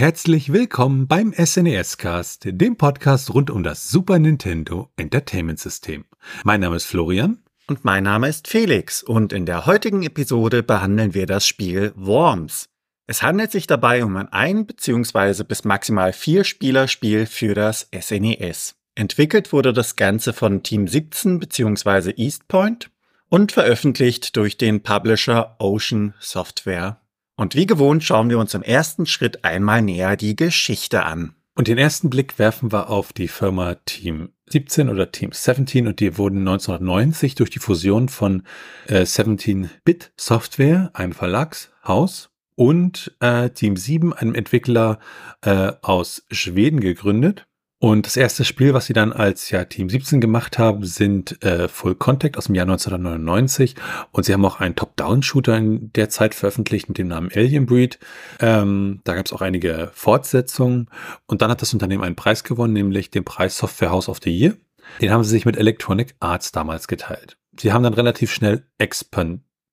Herzlich willkommen beim SNES Cast, dem Podcast rund um das Super Nintendo Entertainment System. Mein Name ist Florian. Und mein Name ist Felix und in der heutigen Episode behandeln wir das Spiel Worms. Es handelt sich dabei um ein ein- bzw. bis maximal vier Spieler-Spiel für das SNES. Entwickelt wurde das Ganze von Team 17 bzw. Eastpoint und veröffentlicht durch den Publisher Ocean Software. Und wie gewohnt schauen wir uns im ersten Schritt einmal näher die Geschichte an. Und den ersten Blick werfen wir auf die Firma Team 17 oder Team 17 und die wurden 1990 durch die Fusion von äh, 17-Bit Software, einem Verlagshaus, und äh, Team 7, einem Entwickler äh, aus Schweden gegründet. Und das erste Spiel, was sie dann als ja, Team 17 gemacht haben, sind äh, Full Contact aus dem Jahr 1999. Und sie haben auch einen Top-Down-Shooter in der Zeit veröffentlicht mit dem Namen Alien Breed. Ähm, da gab es auch einige Fortsetzungen. Und dann hat das Unternehmen einen Preis gewonnen, nämlich den Preis Software House of the Year. Den haben sie sich mit Electronic Arts damals geteilt. Sie haben dann relativ schnell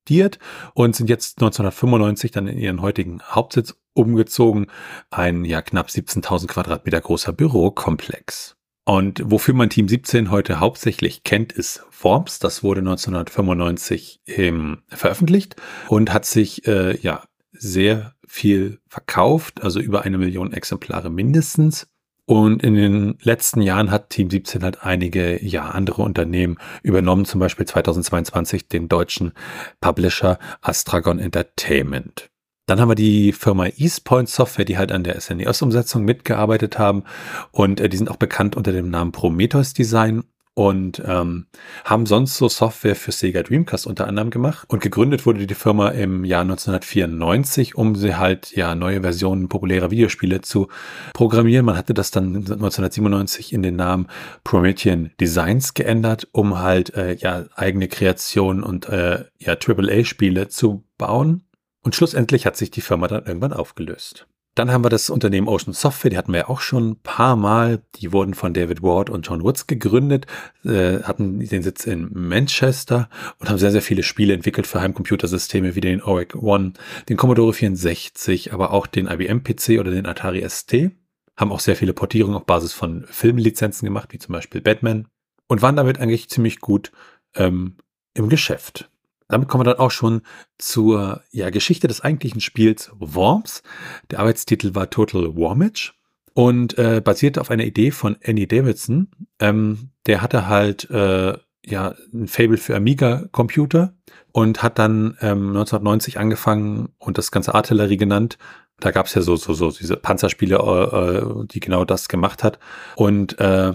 expandiert und sind jetzt 1995 dann in ihren heutigen Hauptsitz umgezogen. Ein ja knapp 17.000 Quadratmeter großer Bürokomplex. Und wofür man Team 17 heute hauptsächlich kennt, ist Worms. Das wurde 1995 ähm, veröffentlicht und hat sich äh, ja sehr viel verkauft, also über eine Million Exemplare mindestens. Und in den letzten Jahren hat Team 17 halt einige ja andere Unternehmen übernommen, zum Beispiel 2022 den deutschen Publisher Astragon Entertainment. Dann haben wir die Firma Eastpoint Software, die halt an der SNES-Umsetzung mitgearbeitet haben. Und äh, die sind auch bekannt unter dem Namen Prometheus Design und ähm, haben sonst so Software für Sega Dreamcast unter anderem gemacht. Und gegründet wurde die Firma im Jahr 1994, um sie halt ja neue Versionen populärer Videospiele zu programmieren. Man hatte das dann 1997 in den Namen Promethean Designs geändert, um halt äh, ja eigene Kreationen und äh, ja AAA-Spiele zu bauen. Und schlussendlich hat sich die Firma dann irgendwann aufgelöst. Dann haben wir das Unternehmen Ocean Software, die hatten wir ja auch schon ein paar Mal. Die wurden von David Ward und John Woods gegründet, äh, hatten den Sitz in Manchester und haben sehr, sehr viele Spiele entwickelt für Heimcomputersysteme wie den OREC One, den Commodore 64, aber auch den IBM PC oder den Atari ST. Haben auch sehr viele Portierungen auf Basis von Filmlizenzen gemacht, wie zum Beispiel Batman. Und waren damit eigentlich ziemlich gut ähm, im Geschäft. Damit kommen wir dann auch schon zur ja, Geschichte des eigentlichen Spiels Worms. Der Arbeitstitel war Total Wormage und äh, basierte auf einer Idee von Andy Davidson. Ähm, der hatte halt äh, ja ein Fable für Amiga-Computer und hat dann ähm, 1990 angefangen und das ganze Artillerie genannt. Da gab es ja so, so, so diese Panzerspiele, äh, äh, die genau das gemacht hat. Und äh,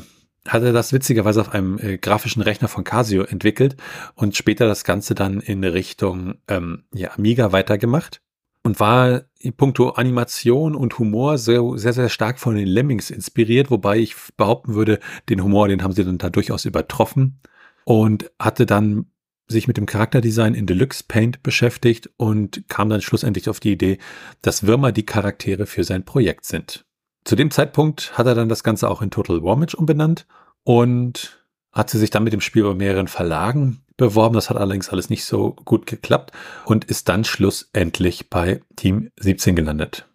hatte das witzigerweise auf einem äh, grafischen Rechner von Casio entwickelt und später das Ganze dann in Richtung ähm, ja, Amiga weitergemacht und war in puncto Animation und Humor sehr, sehr, sehr stark von den Lemmings inspiriert, wobei ich behaupten würde, den Humor, den haben sie dann da durchaus übertroffen und hatte dann sich mit dem Charakterdesign in Deluxe Paint beschäftigt und kam dann schlussendlich auf die Idee, dass Würmer die Charaktere für sein Projekt sind. Zu dem Zeitpunkt hat er dann das Ganze auch in Total Warmage umbenannt und hat sie sich dann mit dem Spiel bei mehreren Verlagen beworben. Das hat allerdings alles nicht so gut geklappt und ist dann schlussendlich bei Team 17 gelandet.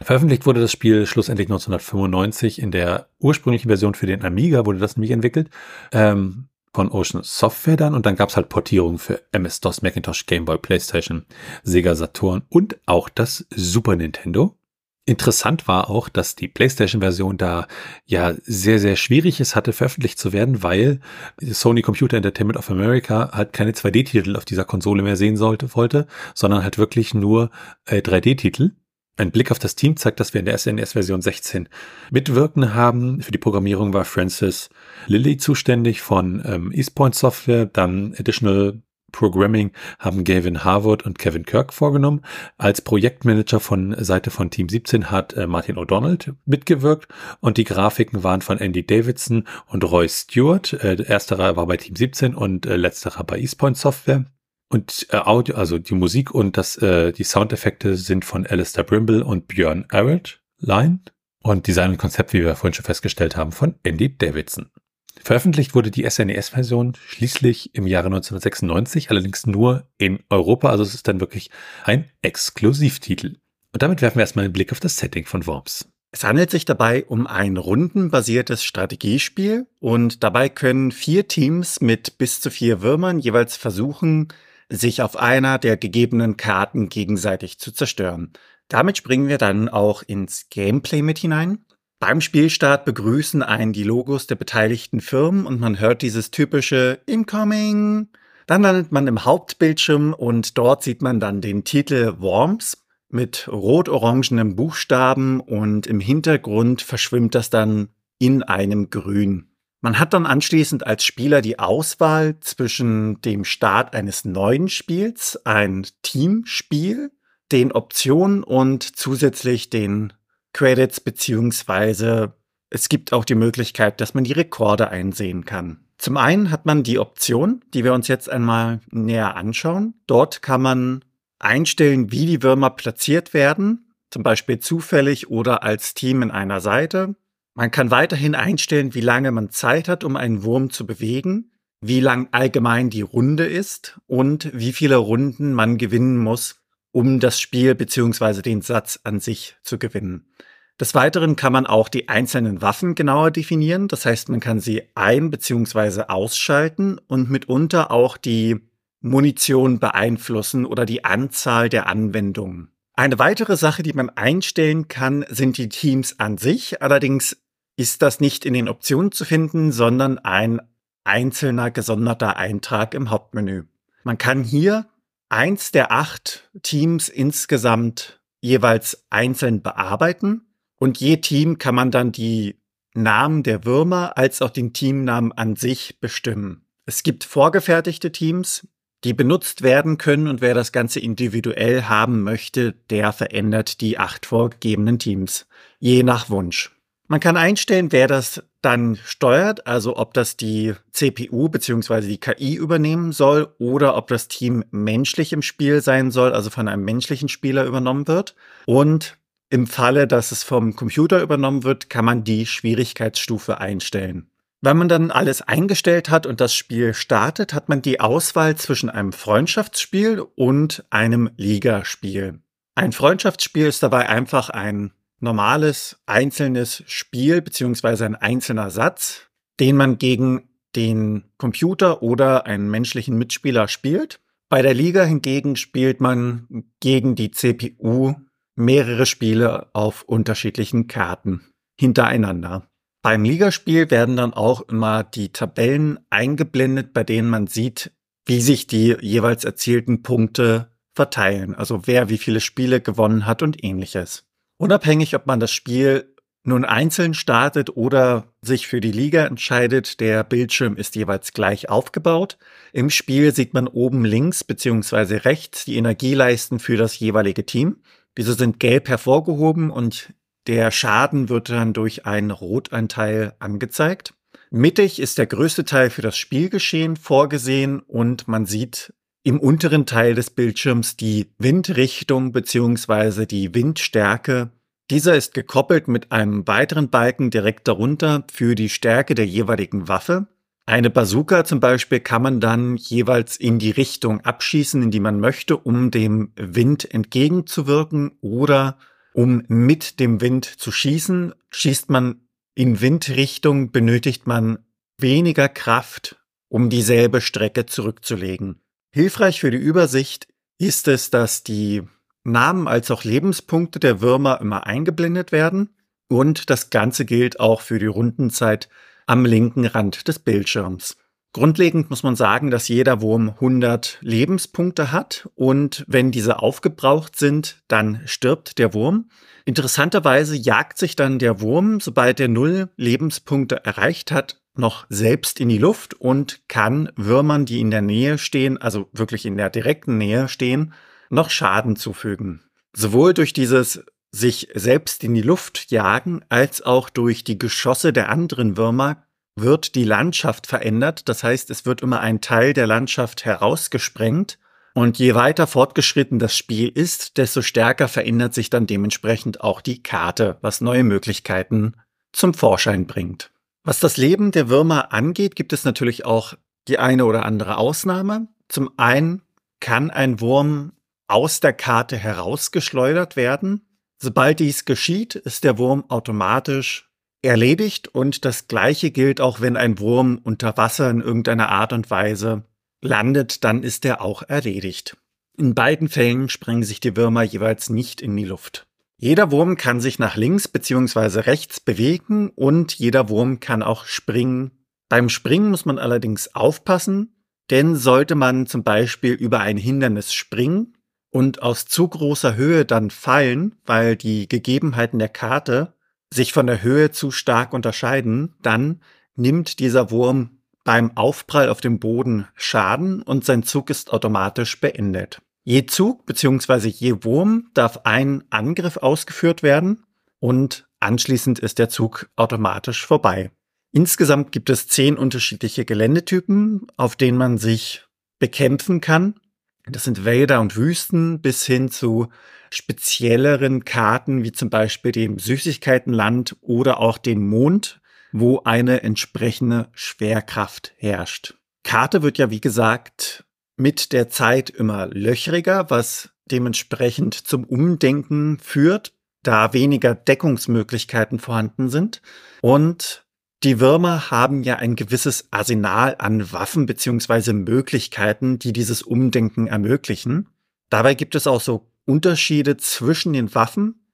Veröffentlicht wurde das Spiel schlussendlich 1995 in der ursprünglichen Version für den Amiga, wurde das nämlich entwickelt, ähm, von Ocean Software dann und dann gab es halt Portierungen für MS-DOS, Macintosh, Game Boy, PlayStation, Sega Saturn und auch das Super Nintendo. Interessant war auch, dass die PlayStation-Version da ja sehr, sehr schwierig ist, hatte veröffentlicht zu werden, weil Sony Computer Entertainment of America halt keine 2D-Titel auf dieser Konsole mehr sehen sollte, wollte, sondern halt wirklich nur äh, 3D-Titel. Ein Blick auf das Team zeigt, dass wir in der SNES-Version 16 mitwirken haben. Für die Programmierung war Francis Lilly zuständig von ähm, Eastpoint Software, dann Additional Programming haben Gavin Harwood und Kevin Kirk vorgenommen. Als Projektmanager von Seite von Team 17 hat äh, Martin O'Donnell mitgewirkt und die Grafiken waren von Andy Davidson und Roy Stewart. Äh, ersterer war bei Team 17 und äh, letzterer bei Eastpoint Software. Und äh, Audio, also die Musik und das, äh, die Soundeffekte sind von Alistair Brimble und Björn Arrett Line. Und Design und Konzept, wie wir vorhin schon festgestellt haben, von Andy Davidson. Veröffentlicht wurde die SNES-Version schließlich im Jahre 1996, allerdings nur in Europa, also es ist dann wirklich ein Exklusivtitel. Und damit werfen wir erstmal einen Blick auf das Setting von Worms. Es handelt sich dabei um ein rundenbasiertes Strategiespiel und dabei können vier Teams mit bis zu vier Würmern jeweils versuchen, sich auf einer der gegebenen Karten gegenseitig zu zerstören. Damit springen wir dann auch ins Gameplay mit hinein. Beim Spielstart begrüßen einen die Logos der beteiligten Firmen und man hört dieses typische Incoming. Dann landet man im Hauptbildschirm und dort sieht man dann den Titel Worms mit rot-orangenem Buchstaben und im Hintergrund verschwimmt das dann in einem Grün. Man hat dann anschließend als Spieler die Auswahl zwischen dem Start eines neuen Spiels, ein Teamspiel, den Optionen und zusätzlich den Credits beziehungsweise es gibt auch die Möglichkeit, dass man die Rekorde einsehen kann. Zum einen hat man die Option, die wir uns jetzt einmal näher anschauen. Dort kann man einstellen, wie die Würmer platziert werden, zum Beispiel zufällig oder als Team in einer Seite. Man kann weiterhin einstellen, wie lange man Zeit hat, um einen Wurm zu bewegen, wie lang allgemein die Runde ist und wie viele Runden man gewinnen muss, um das Spiel bzw. den Satz an sich zu gewinnen. Des Weiteren kann man auch die einzelnen Waffen genauer definieren. Das heißt, man kann sie ein- bzw. ausschalten und mitunter auch die Munition beeinflussen oder die Anzahl der Anwendungen. Eine weitere Sache, die man einstellen kann, sind die Teams an sich. Allerdings ist das nicht in den Optionen zu finden, sondern ein einzelner gesonderter Eintrag im Hauptmenü. Man kann hier eins der acht Teams insgesamt jeweils einzeln bearbeiten und je Team kann man dann die Namen der Würmer als auch den Teamnamen an sich bestimmen. Es gibt vorgefertigte Teams, die benutzt werden können und wer das Ganze individuell haben möchte, der verändert die acht vorgegebenen Teams, je nach Wunsch. Man kann einstellen, wer das dann steuert, also ob das die CPU bzw. die KI übernehmen soll oder ob das Team menschlich im Spiel sein soll, also von einem menschlichen Spieler übernommen wird. Und im Falle, dass es vom Computer übernommen wird, kann man die Schwierigkeitsstufe einstellen. Wenn man dann alles eingestellt hat und das Spiel startet, hat man die Auswahl zwischen einem Freundschaftsspiel und einem Ligaspiel. Ein Freundschaftsspiel ist dabei einfach ein normales einzelnes Spiel beziehungsweise ein einzelner Satz, den man gegen den Computer oder einen menschlichen Mitspieler spielt. Bei der Liga hingegen spielt man gegen die CPU mehrere Spiele auf unterschiedlichen Karten hintereinander. Beim Ligaspiel werden dann auch immer die Tabellen eingeblendet, bei denen man sieht, wie sich die jeweils erzielten Punkte verteilen, also wer wie viele Spiele gewonnen hat und ähnliches. Unabhängig, ob man das Spiel nun einzeln startet oder sich für die Liga entscheidet, der Bildschirm ist jeweils gleich aufgebaut. Im Spiel sieht man oben links bzw. rechts die Energieleisten für das jeweilige Team. Diese sind gelb hervorgehoben und der Schaden wird dann durch einen Rotanteil angezeigt. Mittig ist der größte Teil für das Spielgeschehen vorgesehen und man sieht im unteren Teil des Bildschirms die Windrichtung bzw. die Windstärke. Dieser ist gekoppelt mit einem weiteren Balken direkt darunter für die Stärke der jeweiligen Waffe. Eine Bazooka zum Beispiel kann man dann jeweils in die Richtung abschießen, in die man möchte, um dem Wind entgegenzuwirken oder um mit dem Wind zu schießen. Schießt man in Windrichtung, benötigt man weniger Kraft, um dieselbe Strecke zurückzulegen. Hilfreich für die Übersicht ist es, dass die Namen als auch Lebenspunkte der Würmer immer eingeblendet werden und das Ganze gilt auch für die Rundenzeit am linken Rand des Bildschirms. Grundlegend muss man sagen, dass jeder Wurm 100 Lebenspunkte hat und wenn diese aufgebraucht sind, dann stirbt der Wurm. Interessanterweise jagt sich dann der Wurm, sobald er null Lebenspunkte erreicht hat, noch selbst in die Luft und kann Würmern, die in der Nähe stehen, also wirklich in der direkten Nähe stehen, noch Schaden zufügen. Sowohl durch dieses sich selbst in die Luft jagen, als auch durch die Geschosse der anderen Würmer wird die Landschaft verändert. Das heißt, es wird immer ein Teil der Landschaft herausgesprengt. Und je weiter fortgeschritten das Spiel ist, desto stärker verändert sich dann dementsprechend auch die Karte, was neue Möglichkeiten zum Vorschein bringt. Was das Leben der Würmer angeht, gibt es natürlich auch die eine oder andere Ausnahme. Zum einen kann ein Wurm aus der Karte herausgeschleudert werden. Sobald dies geschieht, ist der Wurm automatisch erledigt und das gleiche gilt auch, wenn ein Wurm unter Wasser in irgendeiner Art und Weise landet, dann ist er auch erledigt. In beiden Fällen sprengen sich die Würmer jeweils nicht in die Luft. Jeder Wurm kann sich nach links bzw. rechts bewegen und jeder Wurm kann auch springen. Beim Springen muss man allerdings aufpassen, denn sollte man zum Beispiel über ein Hindernis springen und aus zu großer Höhe dann fallen, weil die Gegebenheiten der Karte sich von der Höhe zu stark unterscheiden, dann nimmt dieser Wurm beim Aufprall auf dem Boden Schaden und sein Zug ist automatisch beendet. Je Zug bzw. je Wurm darf ein Angriff ausgeführt werden und anschließend ist der Zug automatisch vorbei. Insgesamt gibt es zehn unterschiedliche Geländetypen, auf denen man sich bekämpfen kann. Das sind Wälder und Wüsten bis hin zu spezielleren Karten wie zum Beispiel dem Süßigkeitenland oder auch dem Mond, wo eine entsprechende Schwerkraft herrscht. Karte wird ja wie gesagt mit der Zeit immer löchriger, was dementsprechend zum Umdenken führt, da weniger Deckungsmöglichkeiten vorhanden sind. Und die Würmer haben ja ein gewisses Arsenal an Waffen beziehungsweise Möglichkeiten, die dieses Umdenken ermöglichen. Dabei gibt es auch so Unterschiede zwischen den Waffen,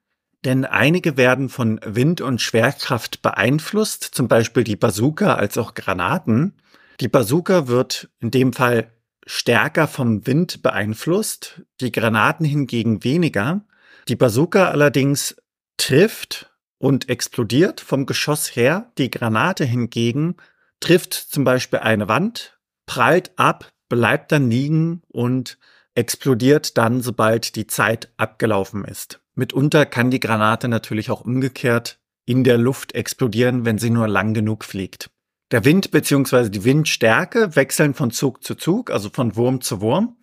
denn einige werden von Wind und Schwerkraft beeinflusst, zum Beispiel die Bazooka als auch Granaten. Die Bazooka wird in dem Fall stärker vom Wind beeinflusst, die Granaten hingegen weniger. Die Bazooka allerdings trifft und explodiert vom Geschoss her. Die Granate hingegen trifft zum Beispiel eine Wand, prallt ab, bleibt dann liegen und explodiert dann, sobald die Zeit abgelaufen ist. Mitunter kann die Granate natürlich auch umgekehrt in der Luft explodieren, wenn sie nur lang genug fliegt. Der Wind bzw. die Windstärke wechseln von Zug zu Zug, also von Wurm zu Wurm.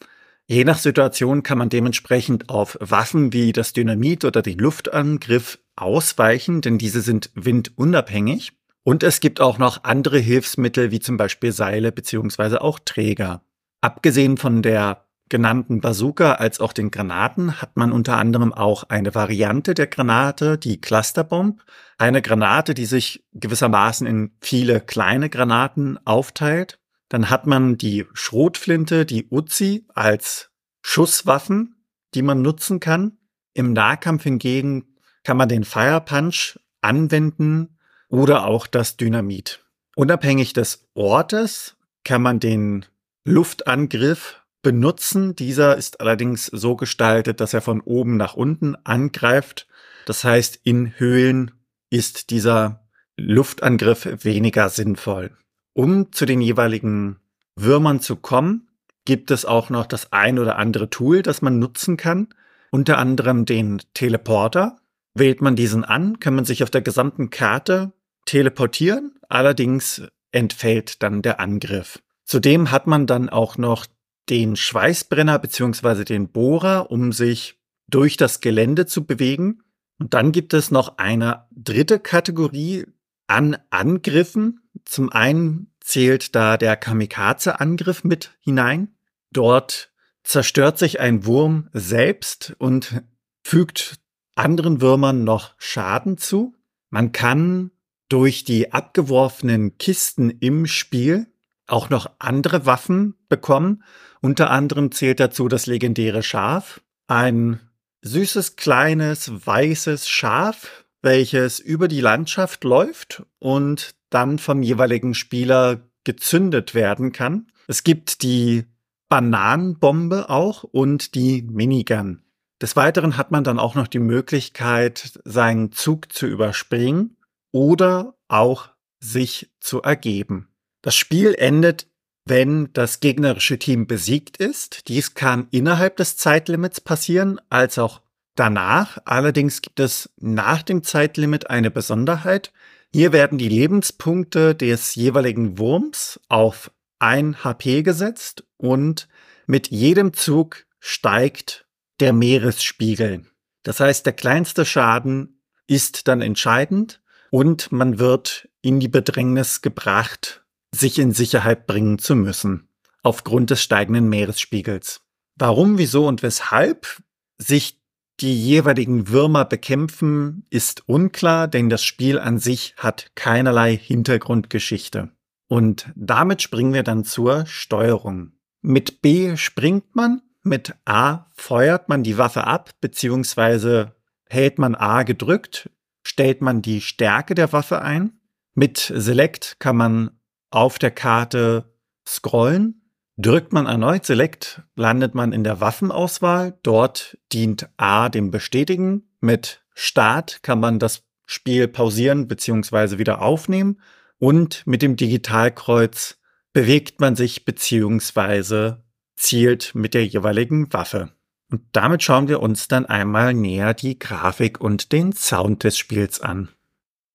Je nach Situation kann man dementsprechend auf Waffen wie das Dynamit oder den Luftangriff ausweichen, denn diese sind windunabhängig. Und es gibt auch noch andere Hilfsmittel wie zum Beispiel Seile bzw. auch Träger. Abgesehen von der genannten Bazooka als auch den Granaten hat man unter anderem auch eine Variante der Granate, die Clusterbomb. Eine Granate, die sich gewissermaßen in viele kleine Granaten aufteilt. Dann hat man die Schrotflinte, die Uzi als Schusswaffen, die man nutzen kann. Im Nahkampf hingegen kann man den Fire Punch anwenden oder auch das Dynamit. Unabhängig des Ortes kann man den Luftangriff benutzen. Dieser ist allerdings so gestaltet, dass er von oben nach unten angreift. Das heißt, in Höhlen ist dieser Luftangriff weniger sinnvoll. Um zu den jeweiligen Würmern zu kommen, gibt es auch noch das ein oder andere Tool, das man nutzen kann. Unter anderem den Teleporter. Wählt man diesen an, kann man sich auf der gesamten Karte teleportieren. Allerdings entfällt dann der Angriff. Zudem hat man dann auch noch den Schweißbrenner beziehungsweise den Bohrer, um sich durch das Gelände zu bewegen. Und dann gibt es noch eine dritte Kategorie an Angriffen. Zum einen zählt da der Kamikaze-Angriff mit hinein. Dort zerstört sich ein Wurm selbst und fügt anderen Würmern noch Schaden zu. Man kann durch die abgeworfenen Kisten im Spiel auch noch andere Waffen bekommen unter anderem zählt dazu das legendäre Schaf, ein süßes, kleines, weißes Schaf, welches über die Landschaft läuft und dann vom jeweiligen Spieler gezündet werden kann. Es gibt die Bananenbombe auch und die Minigun. Des Weiteren hat man dann auch noch die Möglichkeit, seinen Zug zu überspringen oder auch sich zu ergeben. Das Spiel endet wenn das gegnerische Team besiegt ist. Dies kann innerhalb des Zeitlimits passieren, als auch danach. Allerdings gibt es nach dem Zeitlimit eine Besonderheit. Hier werden die Lebenspunkte des jeweiligen Wurms auf ein HP gesetzt und mit jedem Zug steigt der Meeresspiegel. Das heißt, der kleinste Schaden ist dann entscheidend und man wird in die Bedrängnis gebracht, sich in Sicherheit bringen zu müssen, aufgrund des steigenden Meeresspiegels. Warum, wieso und weshalb sich die jeweiligen Würmer bekämpfen, ist unklar, denn das Spiel an sich hat keinerlei Hintergrundgeschichte. Und damit springen wir dann zur Steuerung. Mit B springt man, mit A feuert man die Waffe ab, beziehungsweise hält man A gedrückt, stellt man die Stärke der Waffe ein. Mit Select kann man auf der Karte scrollen. Drückt man erneut Select, landet man in der Waffenauswahl. Dort dient A dem Bestätigen. Mit Start kann man das Spiel pausieren bzw. wieder aufnehmen. Und mit dem Digitalkreuz bewegt man sich bzw. zielt mit der jeweiligen Waffe. Und damit schauen wir uns dann einmal näher die Grafik und den Sound des Spiels an.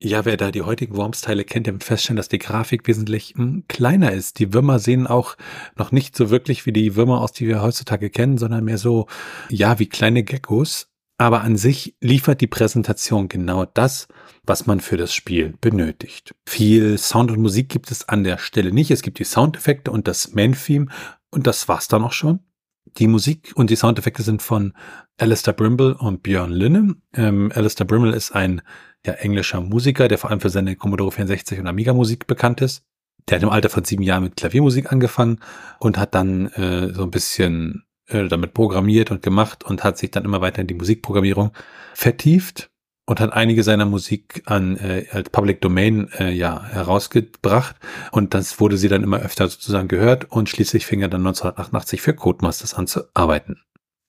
Ja, wer da die heutigen Worms-Teile kennt, der wird feststellen, dass die Grafik wesentlich mh, hm, kleiner ist. Die Würmer sehen auch noch nicht so wirklich wie die Würmer aus, die wir heutzutage kennen, sondern mehr so, ja, wie kleine Geckos. Aber an sich liefert die Präsentation genau das, was man für das Spiel benötigt. Viel Sound und Musik gibt es an der Stelle nicht. Es gibt die Soundeffekte und das Main-Theme und das war's dann auch schon. Die Musik und die Soundeffekte sind von Alistair Brimble und Björn Linne. Ähm, Alistair Brimble ist ein ja, englischer Musiker, der vor allem für seine Commodore 64 und Amiga Musik bekannt ist. Der hat im Alter von sieben Jahren mit Klaviermusik angefangen und hat dann äh, so ein bisschen äh, damit programmiert und gemacht und hat sich dann immer weiter in die Musikprogrammierung vertieft und hat einige seiner Musik an äh, als Public Domain äh, ja herausgebracht und das wurde sie dann immer öfter sozusagen gehört und schließlich fing er dann 1988 für Codemasters an zu arbeiten.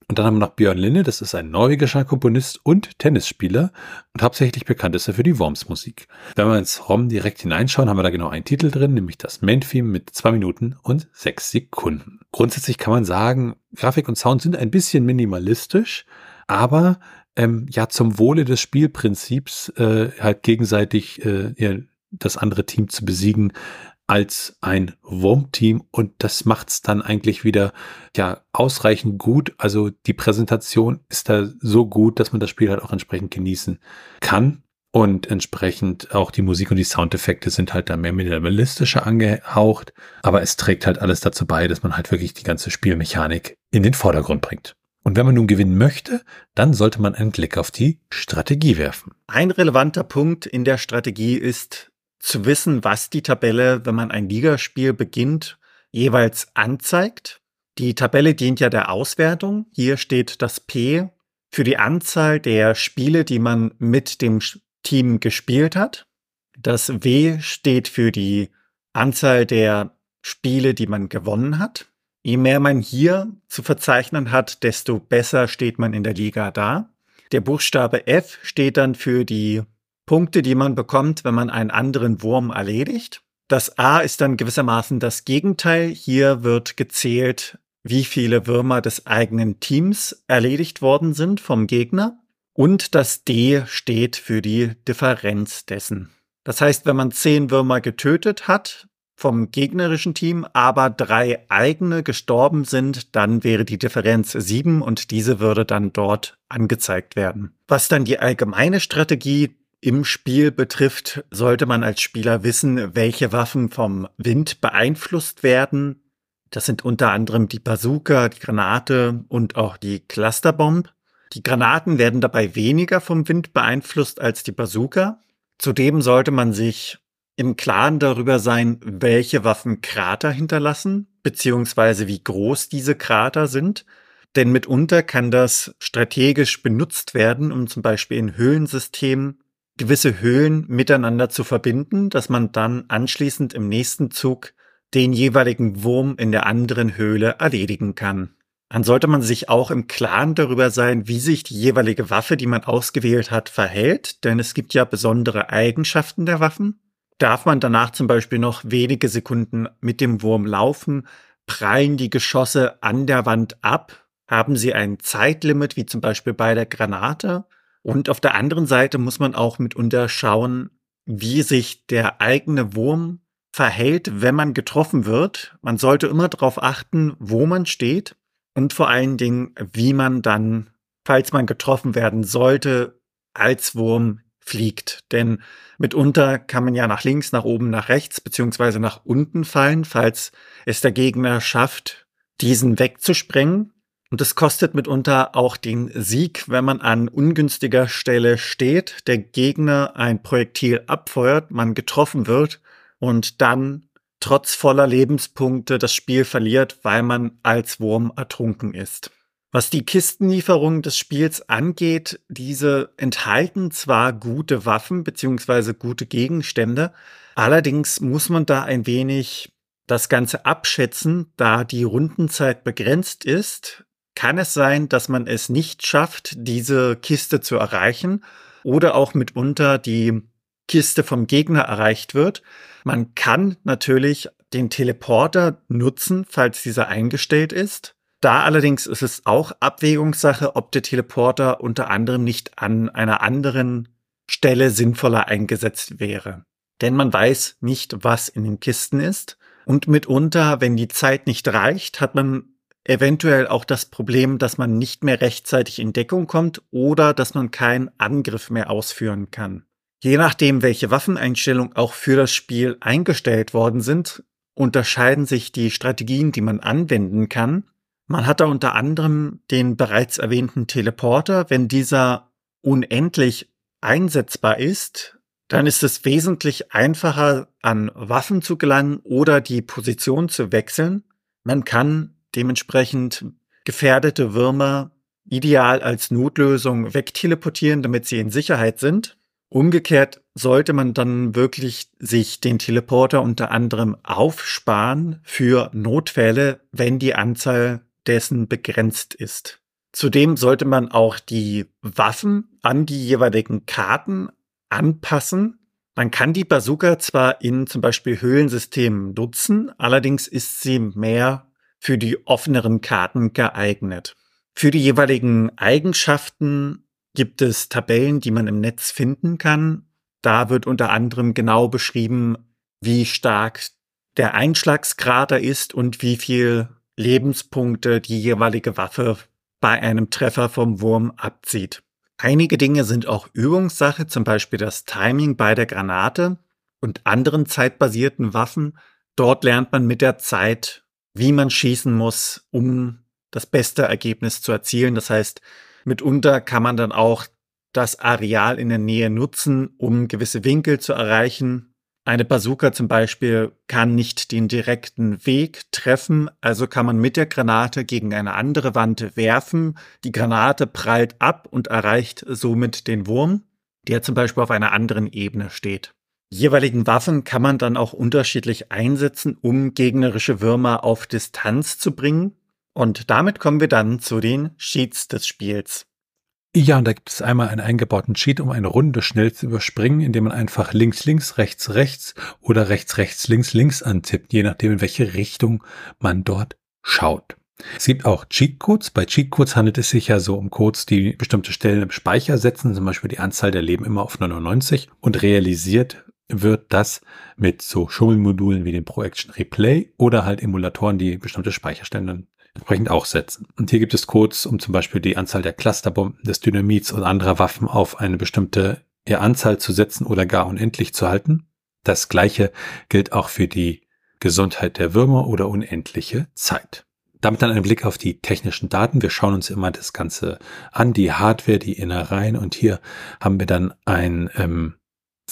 Und dann haben wir noch Björn Linne, das ist ein norwegischer Komponist und Tennisspieler und hauptsächlich bekannt ist er für die Worms-Musik. Wenn wir ins ROM direkt hineinschauen, haben wir da genau einen Titel drin, nämlich das Main-Theme mit zwei Minuten und sechs Sekunden. Grundsätzlich kann man sagen, Grafik und Sound sind ein bisschen minimalistisch, aber ähm, ja zum Wohle des Spielprinzips äh, halt gegenseitig äh, das andere Team zu besiegen, als ein Wurmteam und das macht's dann eigentlich wieder ja ausreichend gut. Also die Präsentation ist da so gut, dass man das Spiel halt auch entsprechend genießen kann. Und entsprechend auch die Musik und die Soundeffekte sind halt da mehr minimalistischer angehaucht. Aber es trägt halt alles dazu bei, dass man halt wirklich die ganze Spielmechanik in den Vordergrund bringt. Und wenn man nun gewinnen möchte, dann sollte man einen Blick auf die Strategie werfen. Ein relevanter Punkt in der Strategie ist, zu wissen, was die Tabelle, wenn man ein Ligaspiel beginnt, jeweils anzeigt. Die Tabelle dient ja der Auswertung. Hier steht das P für die Anzahl der Spiele, die man mit dem Team gespielt hat. Das W steht für die Anzahl der Spiele, die man gewonnen hat. Je mehr man hier zu verzeichnen hat, desto besser steht man in der Liga da. Der Buchstabe F steht dann für die Punkte, die man bekommt, wenn man einen anderen Wurm erledigt. Das A ist dann gewissermaßen das Gegenteil. Hier wird gezählt, wie viele Würmer des eigenen Teams erledigt worden sind vom Gegner. Und das D steht für die Differenz dessen. Das heißt, wenn man zehn Würmer getötet hat vom gegnerischen Team, aber drei eigene gestorben sind, dann wäre die Differenz sieben und diese würde dann dort angezeigt werden. Was dann die allgemeine Strategie im Spiel betrifft, sollte man als Spieler wissen, welche Waffen vom Wind beeinflusst werden. Das sind unter anderem die Bazooka, die Granate und auch die Clusterbomb. Die Granaten werden dabei weniger vom Wind beeinflusst als die Bazooka. Zudem sollte man sich im Klaren darüber sein, welche Waffen Krater hinterlassen, beziehungsweise wie groß diese Krater sind. Denn mitunter kann das strategisch benutzt werden, um zum Beispiel in Höhlensystemen gewisse Höhlen miteinander zu verbinden, dass man dann anschließend im nächsten Zug den jeweiligen Wurm in der anderen Höhle erledigen kann. Dann sollte man sich auch im Klaren darüber sein, wie sich die jeweilige Waffe, die man ausgewählt hat, verhält, denn es gibt ja besondere Eigenschaften der Waffen. Darf man danach zum Beispiel noch wenige Sekunden mit dem Wurm laufen, prallen die Geschosse an der Wand ab, haben sie ein Zeitlimit, wie zum Beispiel bei der Granate, und auf der anderen Seite muss man auch mitunter schauen, wie sich der eigene Wurm verhält, wenn man getroffen wird. Man sollte immer darauf achten, wo man steht und vor allen Dingen, wie man dann, falls man getroffen werden sollte, als Wurm fliegt. Denn mitunter kann man ja nach links, nach oben, nach rechts beziehungsweise nach unten fallen, falls es der Gegner schafft, diesen wegzusprengen. Und es kostet mitunter auch den Sieg, wenn man an ungünstiger Stelle steht, der Gegner ein Projektil abfeuert, man getroffen wird und dann trotz voller Lebenspunkte das Spiel verliert, weil man als Wurm ertrunken ist. Was die Kistenlieferung des Spiels angeht, diese enthalten zwar gute Waffen bzw. gute Gegenstände, allerdings muss man da ein wenig das Ganze abschätzen, da die Rundenzeit begrenzt ist kann es sein, dass man es nicht schafft, diese Kiste zu erreichen oder auch mitunter die Kiste vom Gegner erreicht wird. Man kann natürlich den Teleporter nutzen, falls dieser eingestellt ist. Da allerdings ist es auch Abwägungssache, ob der Teleporter unter anderem nicht an einer anderen Stelle sinnvoller eingesetzt wäre. Denn man weiß nicht, was in den Kisten ist. Und mitunter, wenn die Zeit nicht reicht, hat man eventuell auch das Problem, dass man nicht mehr rechtzeitig in Deckung kommt oder dass man keinen Angriff mehr ausführen kann. Je nachdem, welche Waffeneinstellungen auch für das Spiel eingestellt worden sind, unterscheiden sich die Strategien, die man anwenden kann. Man hat da unter anderem den bereits erwähnten Teleporter. Wenn dieser unendlich einsetzbar ist, dann ist es wesentlich einfacher, an Waffen zu gelangen oder die Position zu wechseln. Man kann dementsprechend gefährdete Würmer ideal als Notlösung wegteleportieren, damit sie in Sicherheit sind. Umgekehrt sollte man dann wirklich sich den Teleporter unter anderem aufsparen für Notfälle, wenn die Anzahl dessen begrenzt ist. Zudem sollte man auch die Waffen an die jeweiligen Karten anpassen. Man kann die Bazooka zwar in zum Beispiel Höhlensystemen nutzen, allerdings ist sie mehr für die offeneren Karten geeignet. Für die jeweiligen Eigenschaften gibt es Tabellen, die man im Netz finden kann. Da wird unter anderem genau beschrieben, wie stark der Einschlagskrater ist und wie viel Lebenspunkte die jeweilige Waffe bei einem Treffer vom Wurm abzieht. Einige Dinge sind auch Übungssache, zum Beispiel das Timing bei der Granate und anderen zeitbasierten Waffen. Dort lernt man mit der Zeit wie man schießen muss, um das beste Ergebnis zu erzielen. Das heißt, mitunter kann man dann auch das Areal in der Nähe nutzen, um gewisse Winkel zu erreichen. Eine Bazooka zum Beispiel kann nicht den direkten Weg treffen, also kann man mit der Granate gegen eine andere Wand werfen. Die Granate prallt ab und erreicht somit den Wurm, der zum Beispiel auf einer anderen Ebene steht jeweiligen Waffen kann man dann auch unterschiedlich einsetzen, um gegnerische Würmer auf Distanz zu bringen. Und damit kommen wir dann zu den Cheats des Spiels. Ja, und da gibt es einmal einen eingebauten Cheat, um eine Runde schnell zu überspringen, indem man einfach links, links, rechts, rechts oder rechts, rechts, links, links antippt, je nachdem, in welche Richtung man dort schaut. Es gibt auch Cheatcodes. Bei Cheatcodes handelt es sich ja so um Codes, die bestimmte Stellen im Speicher setzen, zum Beispiel die Anzahl der Leben immer auf 99 und realisiert wird das mit so Schummelmodulen wie dem Pro Action Replay oder halt Emulatoren, die bestimmte Speicherstellen dann entsprechend auch setzen. Und hier gibt es Codes, um zum Beispiel die Anzahl der Clusterbomben, des Dynamits und anderer Waffen auf eine bestimmte Anzahl zu setzen oder gar unendlich zu halten. Das gleiche gilt auch für die Gesundheit der Würmer oder unendliche Zeit. Damit dann ein Blick auf die technischen Daten. Wir schauen uns immer das Ganze an, die Hardware, die Innereien und hier haben wir dann ein ähm,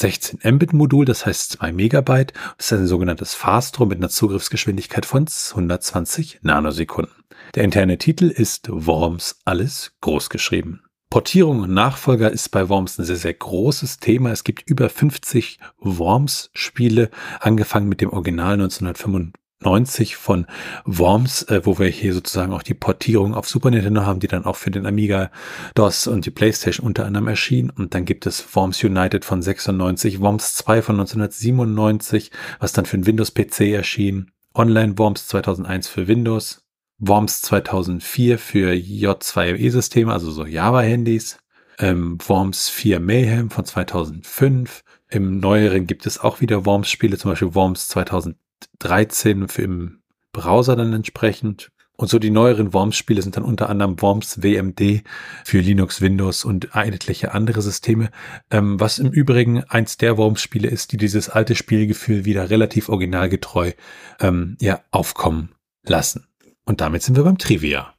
16 Mbit-Modul, das heißt 2 Megabyte. Das ist ein sogenanntes Fastro mit einer Zugriffsgeschwindigkeit von 120 Nanosekunden. Der interne Titel ist Worms alles großgeschrieben. Portierung und Nachfolger ist bei Worms ein sehr, sehr großes Thema. Es gibt über 50 Worms-Spiele, angefangen mit dem Original 1995 90 von Worms, äh, wo wir hier sozusagen auch die Portierung auf Super Nintendo haben, die dann auch für den Amiga DOS und die PlayStation unter anderem erschien. Und dann gibt es Worms United von 96, Worms 2 von 1997, was dann für den Windows-PC erschien, Online Worms 2001 für Windows, Worms 2004 für J2E-Systeme, also so Java-Handys, ähm, Worms 4 Mayhem von 2005, im neueren gibt es auch wieder Worms-Spiele, zum Beispiel Worms 2000 13 für im Browser dann entsprechend. Und so die neueren Worms-Spiele sind dann unter anderem Worms WMD für Linux, Windows und etliche andere Systeme. Ähm, was im Übrigen eins der Worms-Spiele ist, die dieses alte Spielgefühl wieder relativ originalgetreu ähm, ja, aufkommen lassen. Und damit sind wir beim Trivia.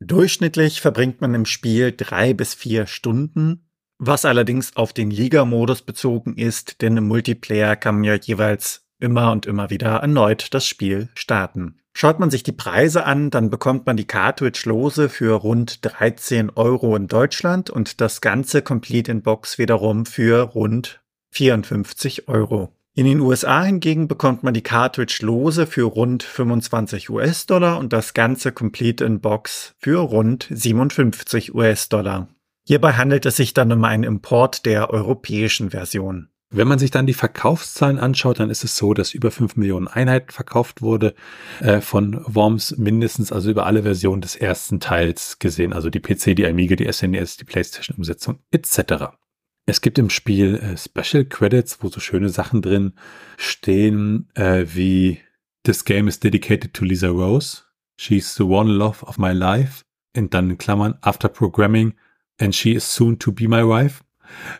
Durchschnittlich verbringt man im Spiel drei bis vier Stunden, was allerdings auf den Liga-Modus bezogen ist, denn im Multiplayer kann man ja jeweils immer und immer wieder erneut das Spiel starten. Schaut man sich die Preise an, dann bekommt man die Cartridge-Lose für rund 13 Euro in Deutschland und das ganze Complete in Box wiederum für rund 54 Euro. In den USA hingegen bekommt man die Cartridge lose für rund 25 US-Dollar und das ganze Complete in Box für rund 57 US-Dollar. Hierbei handelt es sich dann um einen Import der europäischen Version. Wenn man sich dann die Verkaufszahlen anschaut, dann ist es so, dass über 5 Millionen Einheiten verkauft wurde äh, von Worms, mindestens also über alle Versionen des ersten Teils gesehen, also die PC, die Amiga, die SNES, die PlayStation-Umsetzung etc. Es gibt im Spiel äh, Special Credits, wo so schöne Sachen drin stehen, äh, wie This game is dedicated to Lisa Rose. She's the one love of my life. Und dann in Klammern, after programming, and she is soon to be my wife.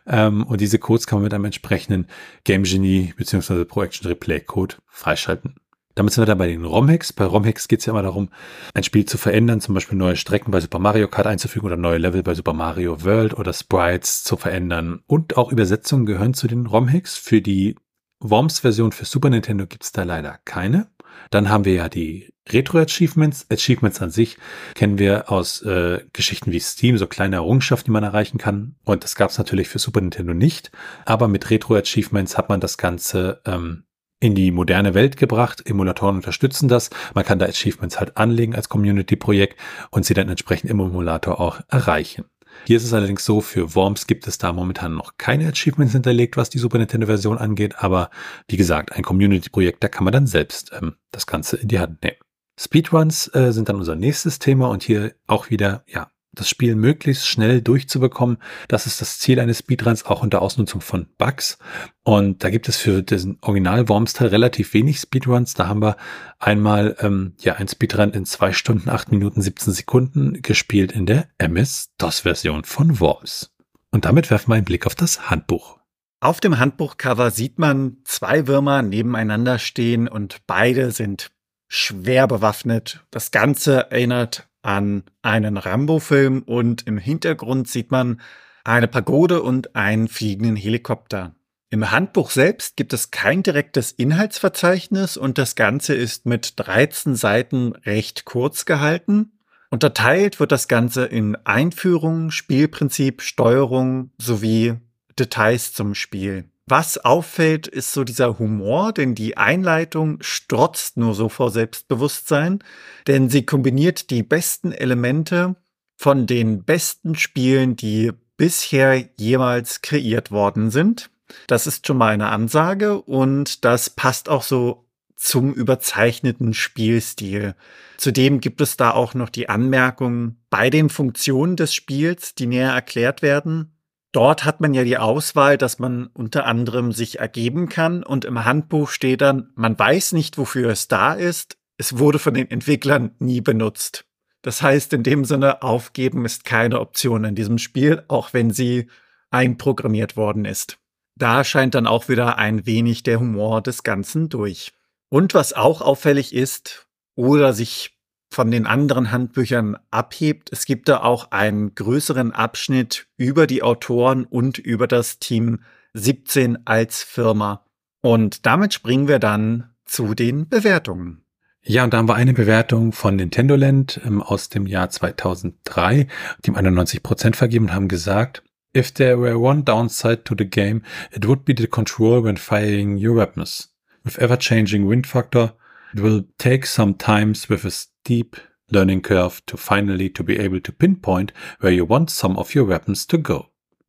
Ähm, und diese Codes kann man mit einem entsprechenden Game Genie bzw. Pro Action Replay Code freischalten. Damit sind wir dann bei den ROM-Hacks. Bei ROM-Hacks geht es ja immer darum, ein Spiel zu verändern, zum Beispiel neue Strecken bei Super Mario Kart einzufügen oder neue Level bei Super Mario World oder Sprites zu verändern. Und auch Übersetzungen gehören zu den ROM-Hacks. Für die Worms-Version für Super Nintendo gibt es da leider keine. Dann haben wir ja die Retro-Achievements. Achievements an sich kennen wir aus äh, Geschichten wie Steam, so kleine Errungenschaften, die man erreichen kann. Und das gab es natürlich für Super Nintendo nicht. Aber mit Retro-Achievements hat man das Ganze ähm, in die moderne Welt gebracht. Emulatoren unterstützen das. Man kann da Achievements halt anlegen als Community-Projekt und sie dann entsprechend im Emulator auch erreichen. Hier ist es allerdings so, für Worms gibt es da momentan noch keine Achievements hinterlegt, was die Super Nintendo-Version angeht, aber wie gesagt, ein Community-Projekt, da kann man dann selbst ähm, das Ganze in die Hand nehmen. Speedruns äh, sind dann unser nächstes Thema und hier auch wieder, ja, das Spiel möglichst schnell durchzubekommen. Das ist das Ziel eines Speedruns, auch unter Ausnutzung von Bugs. Und da gibt es für diesen Original Worms-Teil relativ wenig Speedruns. Da haben wir einmal ähm, ja ein Speedrun in zwei Stunden, acht Minuten, 17 Sekunden gespielt in der MS-DOS-Version von Worms. Und damit werfen wir einen Blick auf das Handbuch. Auf dem Handbuchcover sieht man zwei Würmer nebeneinander stehen und beide sind schwer bewaffnet. Das Ganze erinnert an einen Rambo-Film und im Hintergrund sieht man eine Pagode und einen fliegenden Helikopter. Im Handbuch selbst gibt es kein direktes Inhaltsverzeichnis und das Ganze ist mit 13 Seiten recht kurz gehalten. Unterteilt wird das Ganze in Einführung, Spielprinzip, Steuerung sowie Details zum Spiel. Was auffällt, ist so dieser Humor, denn die Einleitung strotzt nur so vor Selbstbewusstsein, denn sie kombiniert die besten Elemente von den besten Spielen, die bisher jemals kreiert worden sind. Das ist schon mal eine Ansage und das passt auch so zum überzeichneten Spielstil. Zudem gibt es da auch noch die Anmerkung bei den Funktionen des Spiels, die näher erklärt werden. Dort hat man ja die Auswahl, dass man unter anderem sich ergeben kann und im Handbuch steht dann, man weiß nicht, wofür es da ist. Es wurde von den Entwicklern nie benutzt. Das heißt, in dem Sinne, aufgeben ist keine Option in diesem Spiel, auch wenn sie einprogrammiert worden ist. Da scheint dann auch wieder ein wenig der Humor des Ganzen durch. Und was auch auffällig ist oder sich von den anderen Handbüchern abhebt. Es gibt da auch einen größeren Abschnitt über die Autoren und über das Team 17 als Firma. Und damit springen wir dann zu den Bewertungen. Ja, und da haben wir eine Bewertung von Nintendo Land ähm, aus dem Jahr 2003, die ihm 91 Prozent vergeben und haben gesagt, If there were one downside to the game, it would be the control when firing your weapons. With ever-changing wind factor, it will take some times with a steep learning curve to finally to be able to pinpoint where you want some of your weapons to go.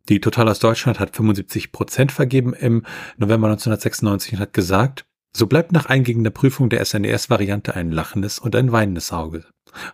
Die Total aus Deutschland hat 75% vergeben im November 1996 und hat gesagt, so bleibt nach eingehender Prüfung der SNES-Variante ein lachendes und ein weinendes Auge.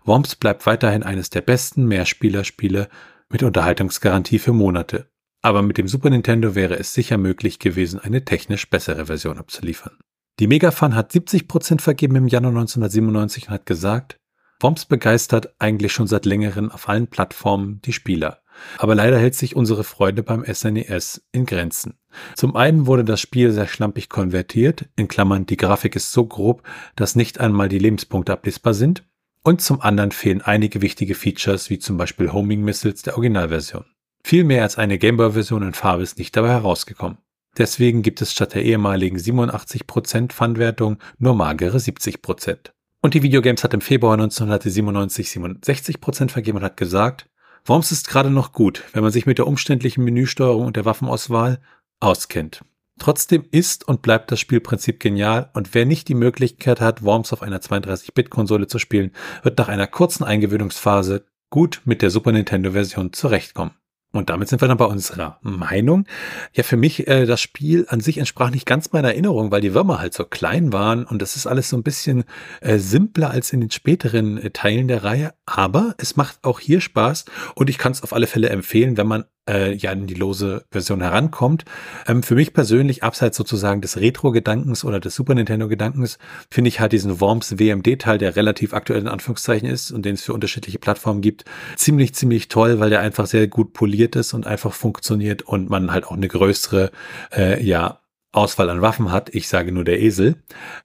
Worms bleibt weiterhin eines der besten Mehrspielerspiele mit Unterhaltungsgarantie für Monate. Aber mit dem Super Nintendo wäre es sicher möglich gewesen, eine technisch bessere Version abzuliefern. Die Megafan hat 70% vergeben im Januar 1997 und hat gesagt, Worms begeistert eigentlich schon seit längerem auf allen Plattformen die Spieler. Aber leider hält sich unsere Freude beim SNES e in Grenzen. Zum einen wurde das Spiel sehr schlampig konvertiert, in Klammern die Grafik ist so grob, dass nicht einmal die Lebenspunkte ablesbar sind. und zum anderen fehlen einige wichtige Features wie zum Beispiel Homing Missiles der Originalversion. Viel mehr als eine Gameboy-Version in Farbe ist nicht dabei herausgekommen. Deswegen gibt es statt der ehemaligen 87% Pfandwertung nur magere 70%. Und die Videogames hat im Februar 1997 67% vergeben und hat gesagt, Worms ist gerade noch gut, wenn man sich mit der umständlichen Menüsteuerung und der Waffenauswahl auskennt. Trotzdem ist und bleibt das Spielprinzip genial und wer nicht die Möglichkeit hat, Worms auf einer 32-Bit-Konsole zu spielen, wird nach einer kurzen Eingewöhnungsphase gut mit der Super Nintendo-Version zurechtkommen. Und damit sind wir dann bei unserer Meinung. Ja, für mich, äh, das Spiel an sich entsprach nicht ganz meiner Erinnerung, weil die Würmer halt so klein waren und das ist alles so ein bisschen äh, simpler als in den späteren äh, Teilen der Reihe. Aber es macht auch hier Spaß und ich kann es auf alle Fälle empfehlen, wenn man äh, ja in die lose Version herankommt. Ähm, für mich persönlich, abseits sozusagen des Retro-Gedankens oder des Super Nintendo-Gedankens, finde ich halt diesen Worms WMD-Teil, der relativ aktuell in Anführungszeichen ist und den es für unterschiedliche Plattformen gibt, ziemlich, ziemlich toll, weil der einfach sehr gut poliert ist und einfach funktioniert und man halt auch eine größere, äh, ja, Auswahl an Waffen hat. Ich sage nur der Esel.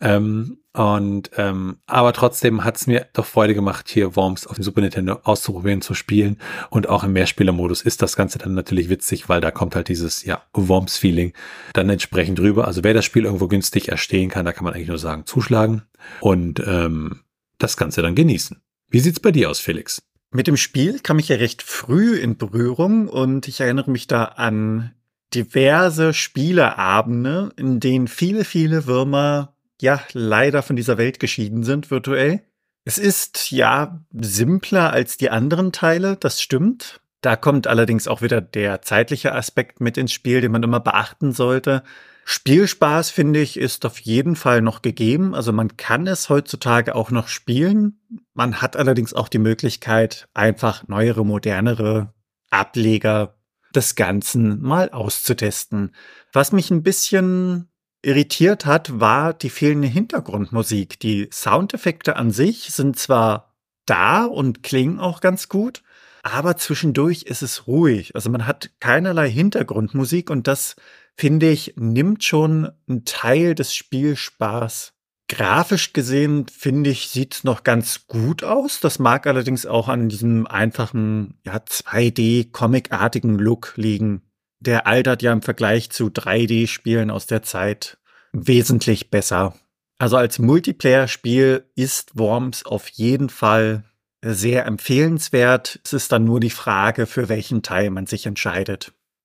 Ähm, und ähm, aber trotzdem hat es mir doch Freude gemacht, hier Worms auf dem Super Nintendo auszuprobieren, zu spielen. Und auch im Mehrspielermodus ist das Ganze dann natürlich witzig, weil da kommt halt dieses ja Worms-Feeling dann entsprechend rüber. Also wer das Spiel irgendwo günstig erstehen kann, da kann man eigentlich nur sagen, zuschlagen und ähm, das Ganze dann genießen. Wie sieht's bei dir aus, Felix? Mit dem Spiel kam ich ja recht früh in Berührung und ich erinnere mich da an diverse Spieleabende, in denen viele, viele Würmer ja leider von dieser Welt geschieden sind, virtuell. Es ist ja simpler als die anderen Teile, das stimmt. Da kommt allerdings auch wieder der zeitliche Aspekt mit ins Spiel, den man immer beachten sollte. Spielspaß, finde ich, ist auf jeden Fall noch gegeben. Also man kann es heutzutage auch noch spielen. Man hat allerdings auch die Möglichkeit, einfach neuere, modernere Ableger des Ganzen mal auszutesten. Was mich ein bisschen irritiert hat, war die fehlende Hintergrundmusik. Die Soundeffekte an sich sind zwar da und klingen auch ganz gut, aber zwischendurch ist es ruhig. Also man hat keinerlei Hintergrundmusik und das, finde ich, nimmt schon einen Teil des Spielspaß. Grafisch gesehen, finde ich, sieht es noch ganz gut aus. Das mag allerdings auch an diesem einfachen, ja, 2D-Comic-artigen Look liegen der altert ja im Vergleich zu 3D-Spielen aus der Zeit wesentlich besser. Also als Multiplayer-Spiel ist Worms auf jeden Fall sehr empfehlenswert. Es ist dann nur die Frage, für welchen Teil man sich entscheidet.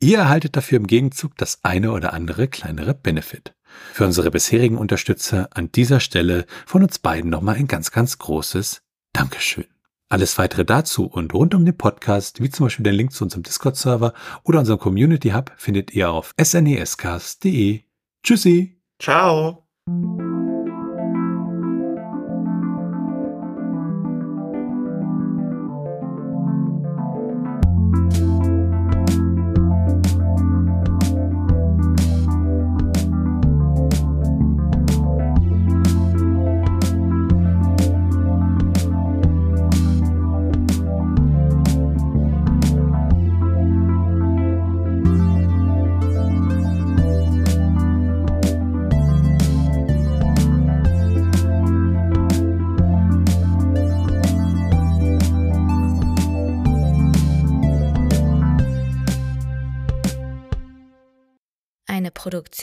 Ihr erhaltet dafür im Gegenzug das eine oder andere kleinere Benefit. Für unsere bisherigen Unterstützer an dieser Stelle von uns beiden nochmal ein ganz, ganz großes Dankeschön. Alles weitere dazu und rund um den Podcast, wie zum Beispiel den Link zu unserem Discord-Server oder unserem Community Hub, findet ihr auf snescast.de. Tschüssi. Ciao.